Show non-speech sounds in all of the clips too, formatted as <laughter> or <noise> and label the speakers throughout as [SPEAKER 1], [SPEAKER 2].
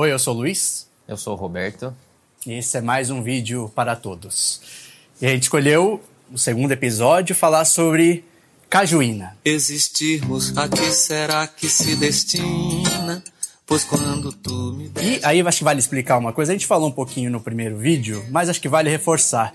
[SPEAKER 1] Oi, eu sou o Luiz.
[SPEAKER 2] Eu sou o Roberto.
[SPEAKER 1] E esse é mais um vídeo para todos. E a gente escolheu o segundo episódio falar sobre cajuína.
[SPEAKER 3] Existirmos, a que será que se destina? Pois quando tu me
[SPEAKER 1] E aí acho que vale explicar uma coisa. A gente falou um pouquinho no primeiro vídeo, mas acho que vale reforçar.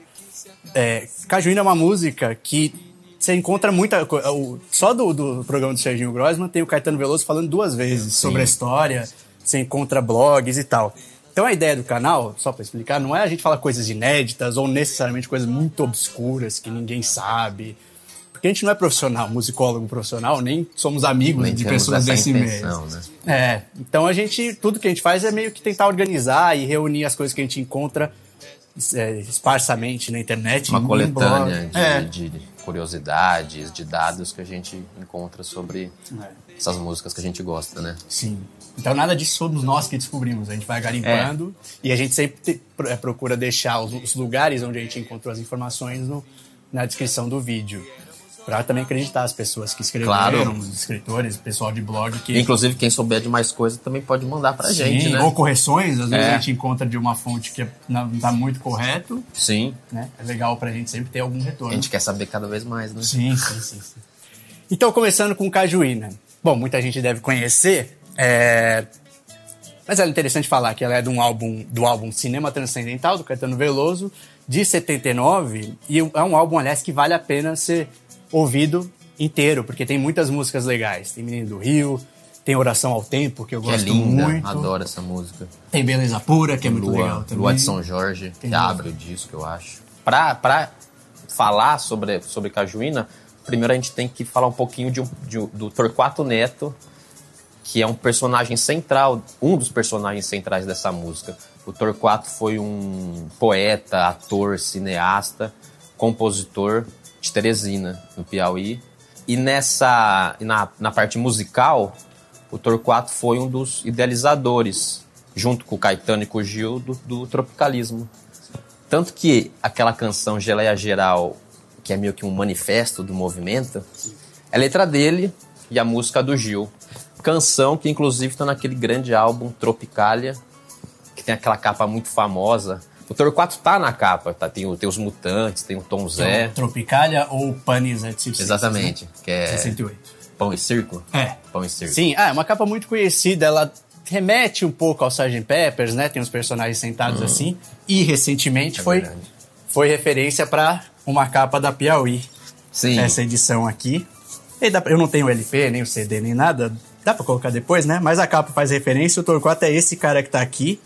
[SPEAKER 1] É, cajuína é uma música que você encontra muita coisa. Só do, do programa do Serginho Grossman tem o Caetano Veloso falando duas vezes Sim. sobre a história. Você encontra blogs e tal. Então a ideia do canal, só para explicar, não é a gente falar coisas inéditas ou necessariamente coisas muito obscuras que ninguém sabe. Porque a gente não é profissional, musicólogo profissional, nem somos amigos nem de pessoas desse intenção, meio. Né? É, então a gente, tudo que a gente faz é meio que tentar organizar e reunir as coisas que a gente encontra é, esparsamente na internet.
[SPEAKER 2] Uma coletânea de, é. de, curiosidades, de dados que a gente encontra sobre é. essas músicas que a gente gosta, né?
[SPEAKER 1] Sim. Então nada disso somos nós que descobrimos. A gente vai garimpando é. e a gente sempre te, é, procura deixar os, os, lugares onde a gente encontrou as informações no, na descrição do vídeo. Pra também acreditar as pessoas que escreveram, claro. os escritores, pessoal de blog que.
[SPEAKER 2] Inclusive, quem souber de mais coisa também pode mandar pra Sim, gente, né?
[SPEAKER 1] Ou correções, às vezes é. a gente encontra de uma fonte que não tá muito correto.
[SPEAKER 2] Sim.
[SPEAKER 1] Né? É legal pra gente sempre ter algum retorno.
[SPEAKER 2] A gente quer saber cada vez mais, né?
[SPEAKER 1] Sim, sim, sim. sim. Então, começando com Cajuína. Bom, muita gente deve conhecer, é... Mas é interessante falar que ela é de um álbum, do álbum Cinema Transcendental, do Caetano Veloso, de 79, e é um álbum, aliás, que vale a pena ser ouvido inteiro, porque tem muitas músicas legais. Tem Menino do Rio, tem Oração ao Tempo, que eu que é gosto é linda, muito.
[SPEAKER 2] adoro essa música.
[SPEAKER 1] Tem Beleza Pura, que é muito legal também.
[SPEAKER 2] Lua de São Jorge, tem que abre o disco, eu acho. Pra, pra falar sobre, sobre Cajuína, primeiro a gente tem que falar um pouquinho de, de, do Torquato Neto, que é um personagem central, um dos personagens centrais dessa música. O Torquato foi um poeta, ator, cineasta, compositor de Teresina, no Piauí. E nessa na, na parte musical, o Torquato foi um dos idealizadores, junto com o Caetano e com o Gil, do, do tropicalismo. Tanto que aquela canção Geleia Geral, que é meio que um manifesto do movimento, é letra dele e a música do Gil. Canção que inclusive está naquele grande álbum Tropicalia, que tem aquela capa muito famosa. O Torquato tá na capa, tá? Tem, tem os Mutantes, tem o Tom Zé.
[SPEAKER 1] Tropicalia ou Panis et
[SPEAKER 2] Exatamente,
[SPEAKER 1] né?
[SPEAKER 2] que é...
[SPEAKER 1] 68.
[SPEAKER 2] Pão e Circo?
[SPEAKER 1] É.
[SPEAKER 2] Pão e Circo.
[SPEAKER 1] Sim, ah, é uma capa muito conhecida, ela remete um pouco ao Sgt. Peppers, né? Tem os personagens sentados uhum. assim. E recentemente é foi, foi referência para uma capa da Piauí.
[SPEAKER 2] Sim.
[SPEAKER 1] Essa edição aqui. Eu não tenho o LP, nem o CD, nem nada. Dá pra colocar depois, né? Mas a capa faz referência. O Torquato é esse cara que tá aqui.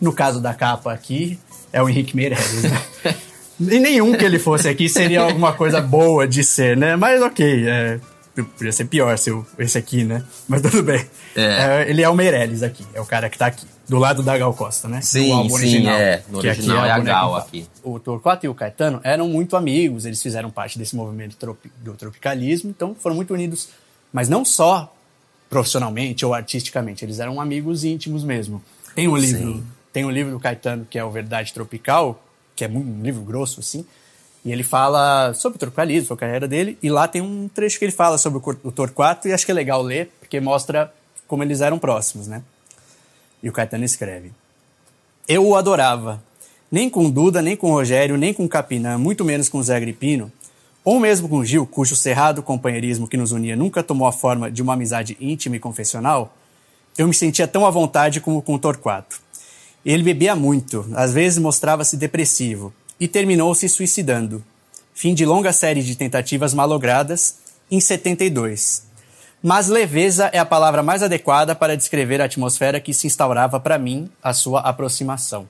[SPEAKER 1] No caso da capa aqui, é o Henrique Meirelles, <laughs> né? e nenhum que ele fosse aqui seria alguma coisa boa de ser, né? Mas ok, é, podia ser pior se eu, esse aqui, né? Mas tudo bem. É. É, ele é o Meirelles aqui, é o cara que tá aqui. Do lado da Gal Costa, né?
[SPEAKER 2] Sim, sim, original, é. No original é, é a Gal aqui.
[SPEAKER 1] O Torquato e o Caetano eram muito amigos, eles fizeram parte desse movimento tropi, do tropicalismo, então foram muito unidos. Mas não só profissionalmente ou artisticamente, eles eram amigos íntimos mesmo. Tem um livro, Sim. tem um livro do Caetano que é o Verdade Tropical, que é um livro grosso assim, e ele fala sobre o tropicalismo, sobre a carreira dele, e lá tem um trecho que ele fala sobre o Torquato e acho que é legal ler, porque mostra como eles eram próximos, né? E o Caetano escreve: Eu o adorava. Nem com Duda, nem com Rogério, nem com Capinã, muito menos com Zé Agripino, ou mesmo com Gil, cujo cerrado companheirismo que nos unia nunca tomou a forma de uma amizade íntima e confessional, eu me sentia tão à vontade como com Torquato. Ele bebia muito, às vezes mostrava-se depressivo, e terminou se suicidando. Fim de longa série de tentativas malogradas, em 72. Mas leveza é a palavra mais adequada para descrever a atmosfera que se instaurava para mim a sua aproximação.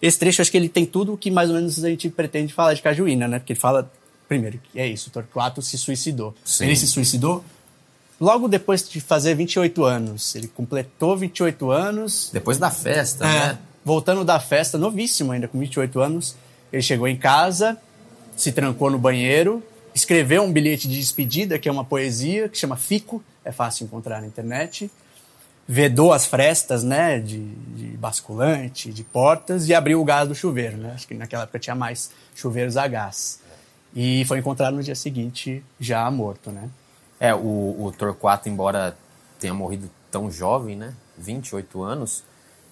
[SPEAKER 1] Esse trecho, acho que ele tem tudo o que mais ou menos a gente pretende falar de Cajuína, né? Porque ele fala primeiro, é isso, o Torquato se suicidou. Sim. Ele se suicidou logo depois de fazer 28 anos. Ele completou 28 anos.
[SPEAKER 2] Depois da festa,
[SPEAKER 1] é,
[SPEAKER 2] né?
[SPEAKER 1] Voltando da festa, novíssimo ainda, com 28 anos, ele chegou em casa, se trancou no banheiro, escreveu um bilhete de despedida, que é uma poesia, que chama Fico, é fácil encontrar na internet. Vedou as frestas, né, de, de basculante, de portas, e abriu o gás do chuveiro, né? Acho que naquela época tinha mais chuveiros a gás. E foi encontrado no dia seguinte já morto, né?
[SPEAKER 2] É, o, o Torquato, embora tenha morrido tão jovem, né? 28 anos,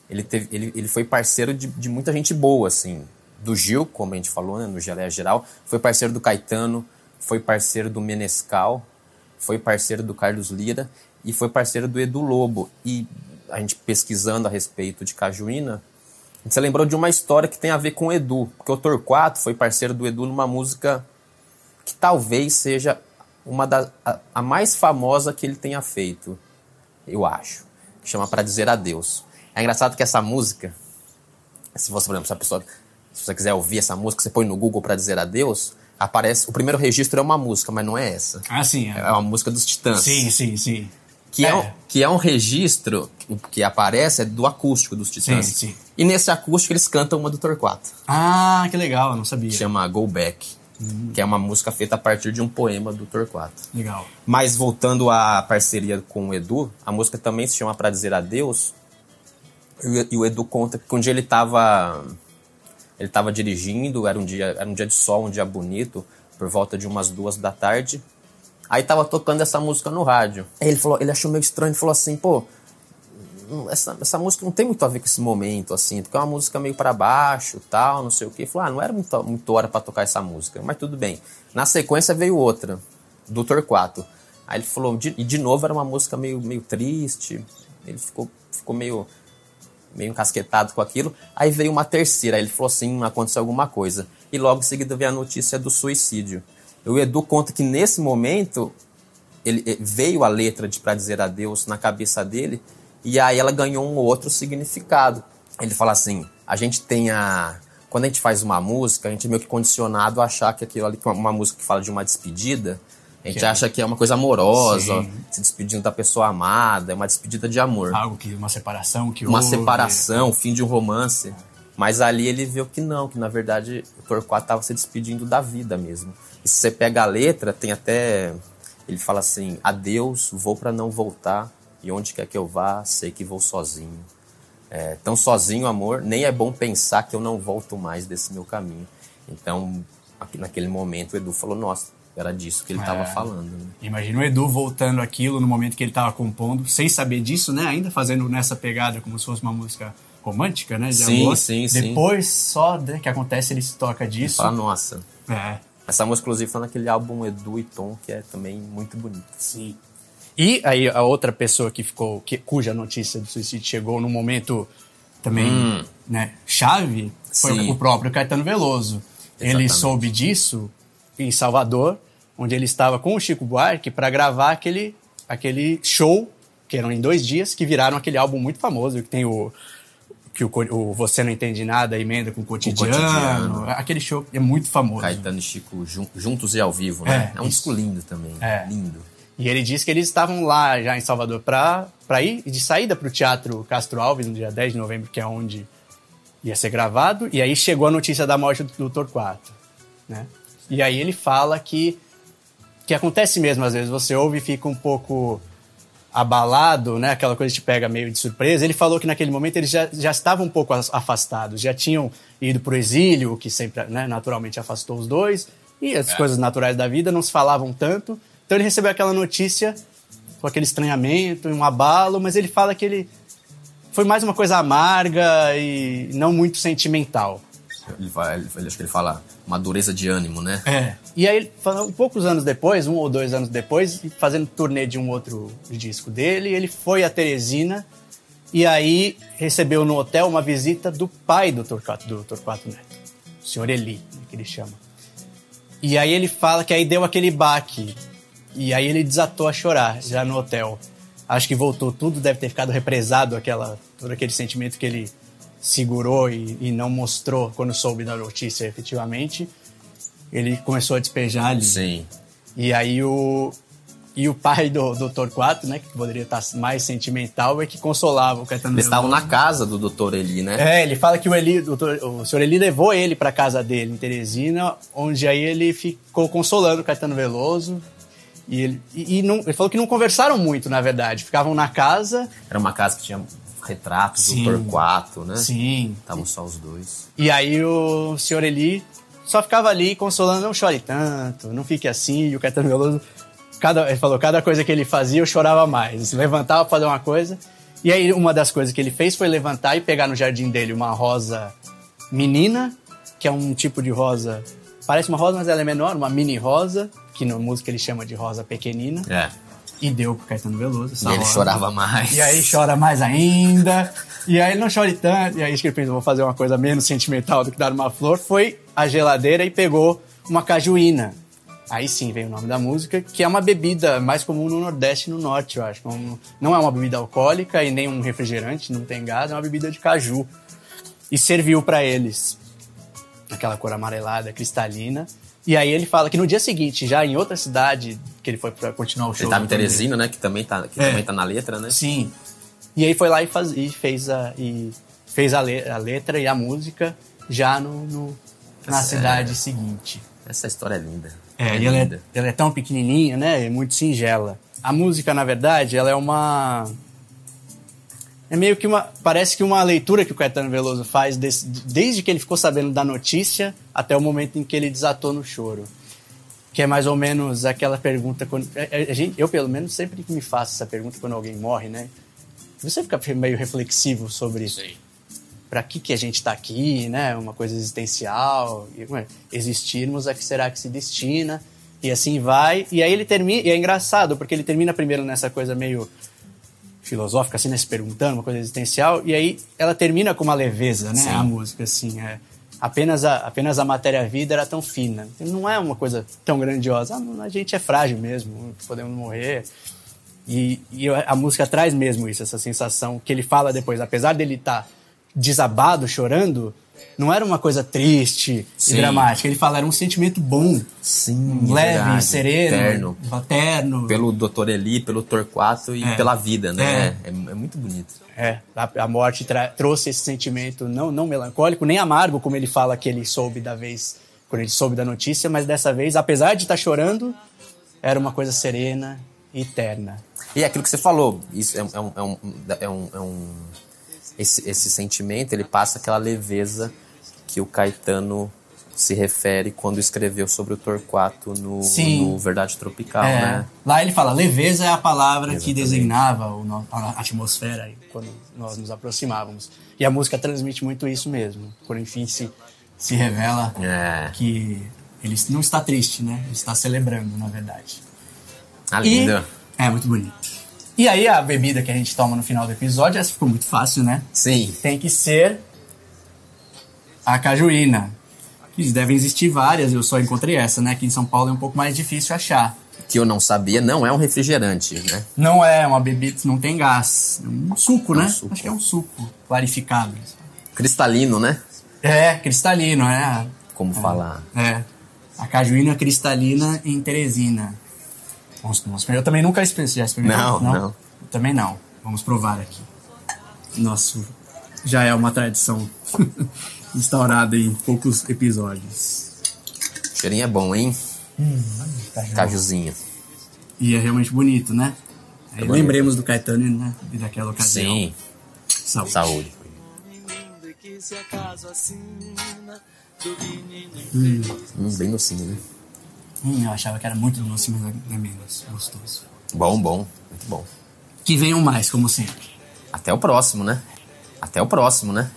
[SPEAKER 2] ele, teve, ele, ele foi parceiro de, de muita gente boa, assim. Do Gil, como a gente falou, né, no Geleia Geral. Foi parceiro do Caetano, foi parceiro do Menescal, foi parceiro do Carlos Lira e foi parceiro do Edu Lobo. E a gente pesquisando a respeito de Cajuína, se lembrou de uma história que tem a ver com o Edu. Porque o Torquato foi parceiro do Edu numa música que talvez seja uma da, a, a mais famosa que ele tenha feito, eu acho. Que chama Para Dizer Adeus. É engraçado que essa música, se você, por exemplo, se a pessoa, se você quiser ouvir essa música, você põe no Google para dizer adeus, aparece. O primeiro registro é uma música, mas não é essa.
[SPEAKER 1] Ah, sim.
[SPEAKER 2] É, é uma música dos Titãs.
[SPEAKER 1] Sim, sim, sim.
[SPEAKER 2] Que é. é. que é um registro que aparece é do acústico dos Titãs.
[SPEAKER 1] Sim, sim.
[SPEAKER 2] E nesse acústico eles cantam uma do Torquato.
[SPEAKER 1] Ah, que legal, eu não sabia.
[SPEAKER 2] Chama Go Back. Hum. Que é uma música feita a partir de um poema do Torquato.
[SPEAKER 1] Legal.
[SPEAKER 2] Mas voltando à parceria com o Edu, a música também se chama Para Dizer Adeus, e o Edu conta que um dia ele estava ele estava dirigindo, era um dia era um dia de sol, um dia bonito, por volta de umas duas da tarde. Aí tava tocando essa música no rádio. Aí ele falou, ele achou meio estranho, ele falou assim, pô, essa, essa música não tem muito a ver com esse momento, assim, porque é uma música meio para baixo, tal, não sei o quê. Ele falou, ah, não era muito, muito hora para tocar essa música, mas tudo bem. Na sequência veio outra, do Torquato. Aí ele falou, de, e de novo era uma música meio, meio triste. Ele ficou, ficou meio meio encasquetado com aquilo. Aí veio uma terceira, aí ele falou assim, aconteceu alguma coisa. E logo em seguida veio a notícia do suicídio. O Edu conta que nesse momento ele eh, veio a letra de para dizer adeus na cabeça dele e aí ela ganhou um outro significado. Ele fala assim: a gente tem a quando a gente faz uma música, a gente é meio que condicionado a achar que aquilo ali, uma música que fala de uma despedida, a gente que acha é... que é uma coisa amorosa, Sim. se despedindo da pessoa amada, é uma despedida de amor.
[SPEAKER 1] Algo que, uma separação que
[SPEAKER 2] Uma houve. separação, o fim de um romance. Mas ali ele viu que não, que na verdade o Torquato estava se despedindo da vida mesmo. E se você pega a letra, tem até. Ele fala assim: Adeus, vou para não voltar, e onde quer que eu vá, sei que vou sozinho. É, tão sozinho, amor, nem é bom pensar que eu não volto mais desse meu caminho. Então, aqui, naquele momento, o Edu falou: Nossa, era disso que ele estava é. falando. Né?
[SPEAKER 1] Imagina o Edu voltando aquilo no momento que ele estava compondo, sem saber disso, né? Ainda fazendo nessa pegada como se fosse uma música romântica, né? De
[SPEAKER 2] sim,
[SPEAKER 1] amor.
[SPEAKER 2] sim,
[SPEAKER 1] sim. Depois, só né, que acontece, ele se toca disso.
[SPEAKER 2] Fala, nossa.
[SPEAKER 1] É.
[SPEAKER 2] Essa música, inclusive, foi naquele álbum Edu e Tom, que é também muito bonito.
[SPEAKER 1] Sim. E aí, a outra pessoa que ficou, que, cuja notícia do suicídio chegou no momento também, hum. né, chave, foi sim. o próprio Caetano Veloso. Exatamente. Ele soube disso em Salvador, onde ele estava com o Chico Buarque para gravar aquele, aquele show, que eram em dois dias, que viraram aquele álbum muito famoso, que tem o que o, o Você Não Entende Nada emenda com o cotidiano, o cotidiano. Aquele show é muito famoso.
[SPEAKER 2] Caetano e Chico juntos e ao vivo, né? É, é um disco lindo também. É. Lindo.
[SPEAKER 1] E ele disse que eles estavam lá já em Salvador para ir de saída para o Teatro Castro Alves no dia 10 de novembro, que é onde ia ser gravado. E aí chegou a notícia da morte do, do Torquato. Né? E aí ele fala que que acontece mesmo às vezes, você ouve e fica um pouco abalado, né? Aquela coisa que te pega meio de surpresa. Ele falou que naquele momento eles já, já estavam um pouco afastados, já tinham ido para o exílio, o que sempre, né, naturalmente afastou os dois, e as é. coisas naturais da vida não se falavam tanto. Então ele recebeu aquela notícia com aquele estranhamento, um abalo, mas ele fala que ele foi mais uma coisa amarga e não muito sentimental.
[SPEAKER 2] Ele, vai, ele, acho que ele fala uma dureza de ânimo, né?
[SPEAKER 1] É. E aí, poucos anos depois, um ou dois anos depois, fazendo turnê de um outro disco dele, ele foi a Teresina e aí recebeu no hotel uma visita do pai do Torquato, do Torquato Neto, o senhor Eli, né, que ele chama. E aí ele fala que aí deu aquele baque. E aí ele desatou a chorar já no hotel. Acho que voltou tudo, deve ter ficado represado aquela, todo aquele sentimento que ele segurou e, e, não mostrou quando soube da notícia efetivamente, ele começou a despejar ali.
[SPEAKER 2] Sim.
[SPEAKER 1] E aí o e o pai do, do Torquato, né, que poderia estar mais sentimental, é que consolava o Caetano
[SPEAKER 2] Eles estavam na casa do doutor Eli, né?
[SPEAKER 1] É, ele fala que o Eli, doutor, o senhor Eli levou ele para casa dele em Teresina, onde aí ele ficou consolando o Caetano Veloso. E ele, e, e não, ele falou que não conversaram muito, na verdade. Ficavam na casa.
[SPEAKER 2] Era uma casa que tinha retratos Sim. do Torquato, né?
[SPEAKER 1] Sim.
[SPEAKER 2] Estavam só os dois.
[SPEAKER 1] E aí o senhor Eli só ficava ali consolando, não chore tanto, não fique assim. E o Caetano Veloso, cada, ele falou, cada coisa que ele fazia eu chorava mais. Se levantava para fazer uma coisa E aí, uma das coisas que ele fez foi levantar e pegar no jardim dele uma rosa menina, que é um tipo de rosa. Parece uma rosa, mas ela é menor, uma mini rosa, que na música ele chama de rosa pequenina.
[SPEAKER 2] É.
[SPEAKER 1] E deu pro Caetano Veloso.
[SPEAKER 2] E ele
[SPEAKER 1] rosa.
[SPEAKER 2] chorava mais.
[SPEAKER 1] E aí chora mais ainda. E aí ele não chore tanto. E aí que ele pensou, vou fazer uma coisa menos sentimental do que dar uma flor. Foi à geladeira e pegou uma cajuína. Aí sim veio o nome da música, que é uma bebida mais comum no Nordeste e no Norte, eu acho. Não- Não é uma bebida alcoólica e nem um refrigerante, não tem gás, é uma bebida de caju. E serviu pra eles. Aquela cor amarelada, cristalina. E aí ele fala que no dia seguinte, já em outra cidade, que ele foi pra continuar o show.
[SPEAKER 2] Ele tava em Teresina, né? Que também tá, que
[SPEAKER 1] É.
[SPEAKER 2] também tá na letra, né?
[SPEAKER 1] Sim. E aí foi lá e, faz, e fez, a, e fez a, le- a letra e a música já no, no- na
[SPEAKER 2] Essa é-
[SPEAKER 1] cidade seguinte.
[SPEAKER 2] Essa história é linda.
[SPEAKER 1] É, e ela é,
[SPEAKER 2] linda.
[SPEAKER 1] ela é tão pequenininha, né? É muito singela. A música, na verdade, ela é uma... É meio que uma... Parece que uma leitura que o Caetano Veloso faz desse- desde que ele ficou sabendo da notícia até o momento em que ele desatou no choro. Que é mais ou menos aquela pergunta... Quando, a- a gente- eu, pelo menos, sempre me faço essa pergunta quando alguém morre, né? Você fica meio reflexivo sobre para que, que a gente está aqui, né? Uma coisa existencial. E, ué, existirmos a que será que se destina. E assim vai. E aí ele termina. E é engraçado, porque ele termina primeiro nessa coisa meio filosófica, assim, né? Se perguntando, uma coisa existencial. E aí ela termina com uma leveza, né?
[SPEAKER 2] Sim.
[SPEAKER 1] A música, assim. É, apenas, a, apenas a matéria-vida era tão fina. Não é uma coisa tão grandiosa. Ah, a gente é frágil mesmo, podemos morrer. E, e a música traz mesmo isso, essa sensação que ele fala depois. Apesar dele estar desabado, chorando, não era uma coisa triste
[SPEAKER 2] Sim.
[SPEAKER 1] e dramática. Ele fala, era um sentimento bom,
[SPEAKER 2] Sim,
[SPEAKER 1] leve,
[SPEAKER 2] verdade.
[SPEAKER 1] sereno,
[SPEAKER 2] Terno.
[SPEAKER 1] paterno.
[SPEAKER 2] Pelo Dr. Eli, pelo Torquato e
[SPEAKER 1] É.
[SPEAKER 2] pela vida, né? É, é muito bonito.
[SPEAKER 1] É, a, a morte trouxe esse sentimento não, não melancólico, nem amargo, como ele fala que ele soube da vez, quando ele soube da notícia, mas dessa vez, apesar de estar chorando, era uma coisa serena e eterna.
[SPEAKER 2] E é aquilo que você falou, isso é, é um, é um, é um, é um- esse, esse sentimento, ele passa aquela leveza que o Caetano se refere quando escreveu sobre o Torquato no, no Verdade Tropical,
[SPEAKER 1] É,
[SPEAKER 2] né?
[SPEAKER 1] Lá ele fala, leveza é a palavra que
[SPEAKER 2] Exatamente.
[SPEAKER 1] designava o a atmosfera quando nós nos aproximávamos. E a música transmite muito isso mesmo. Quando enfim se, se revela
[SPEAKER 2] É.
[SPEAKER 1] que ele não está triste, né? Ele está celebrando, na verdade.
[SPEAKER 2] Ah,
[SPEAKER 1] E-
[SPEAKER 2] linda.
[SPEAKER 1] É, muito bonito. E aí a bebida que a gente toma no final do episódio, essa ficou muito fácil, né?
[SPEAKER 2] Sim.
[SPEAKER 1] Tem que ser a cajuína. Devem existir várias, eu só encontrei essa, né? Aqui em São Paulo é um pouco mais difícil achar.
[SPEAKER 2] Que eu não sabia, não é um refrigerante, né?
[SPEAKER 1] Não é uma bebida, não tem gás. É um suco,
[SPEAKER 2] É um
[SPEAKER 1] né?
[SPEAKER 2] suco.
[SPEAKER 1] Acho que é um suco clarificado.
[SPEAKER 2] Cristalino, né?
[SPEAKER 1] É, cristalino, é.
[SPEAKER 2] Como falar.
[SPEAKER 1] É. A cajuína cristalina em Teresina. Vamos, vamos, eu também nunca já experimentei.
[SPEAKER 2] Não, não.
[SPEAKER 1] Eu também não. Vamos provar aqui. Nosso já é uma tradição <laughs> instaurada em poucos episódios.
[SPEAKER 2] O cheirinho é bom, hein?
[SPEAKER 1] Caju.
[SPEAKER 2] Cajuzinho.
[SPEAKER 1] E é realmente bonito, né? Aí
[SPEAKER 2] bonito.
[SPEAKER 1] lembremos do Caetano né? e daquela ocasião.
[SPEAKER 2] Sim.
[SPEAKER 1] Saúde.
[SPEAKER 2] Saúde.
[SPEAKER 3] menino que se acaso assina do menino
[SPEAKER 2] Hum, bem docinho, né?
[SPEAKER 1] Hum, eu achava que era muito doce, mas é menos gostoso.
[SPEAKER 2] Bom, bom. Muito bom.
[SPEAKER 1] Que venham mais, como sempre.
[SPEAKER 2] Até o próximo, né? Até o próximo, né?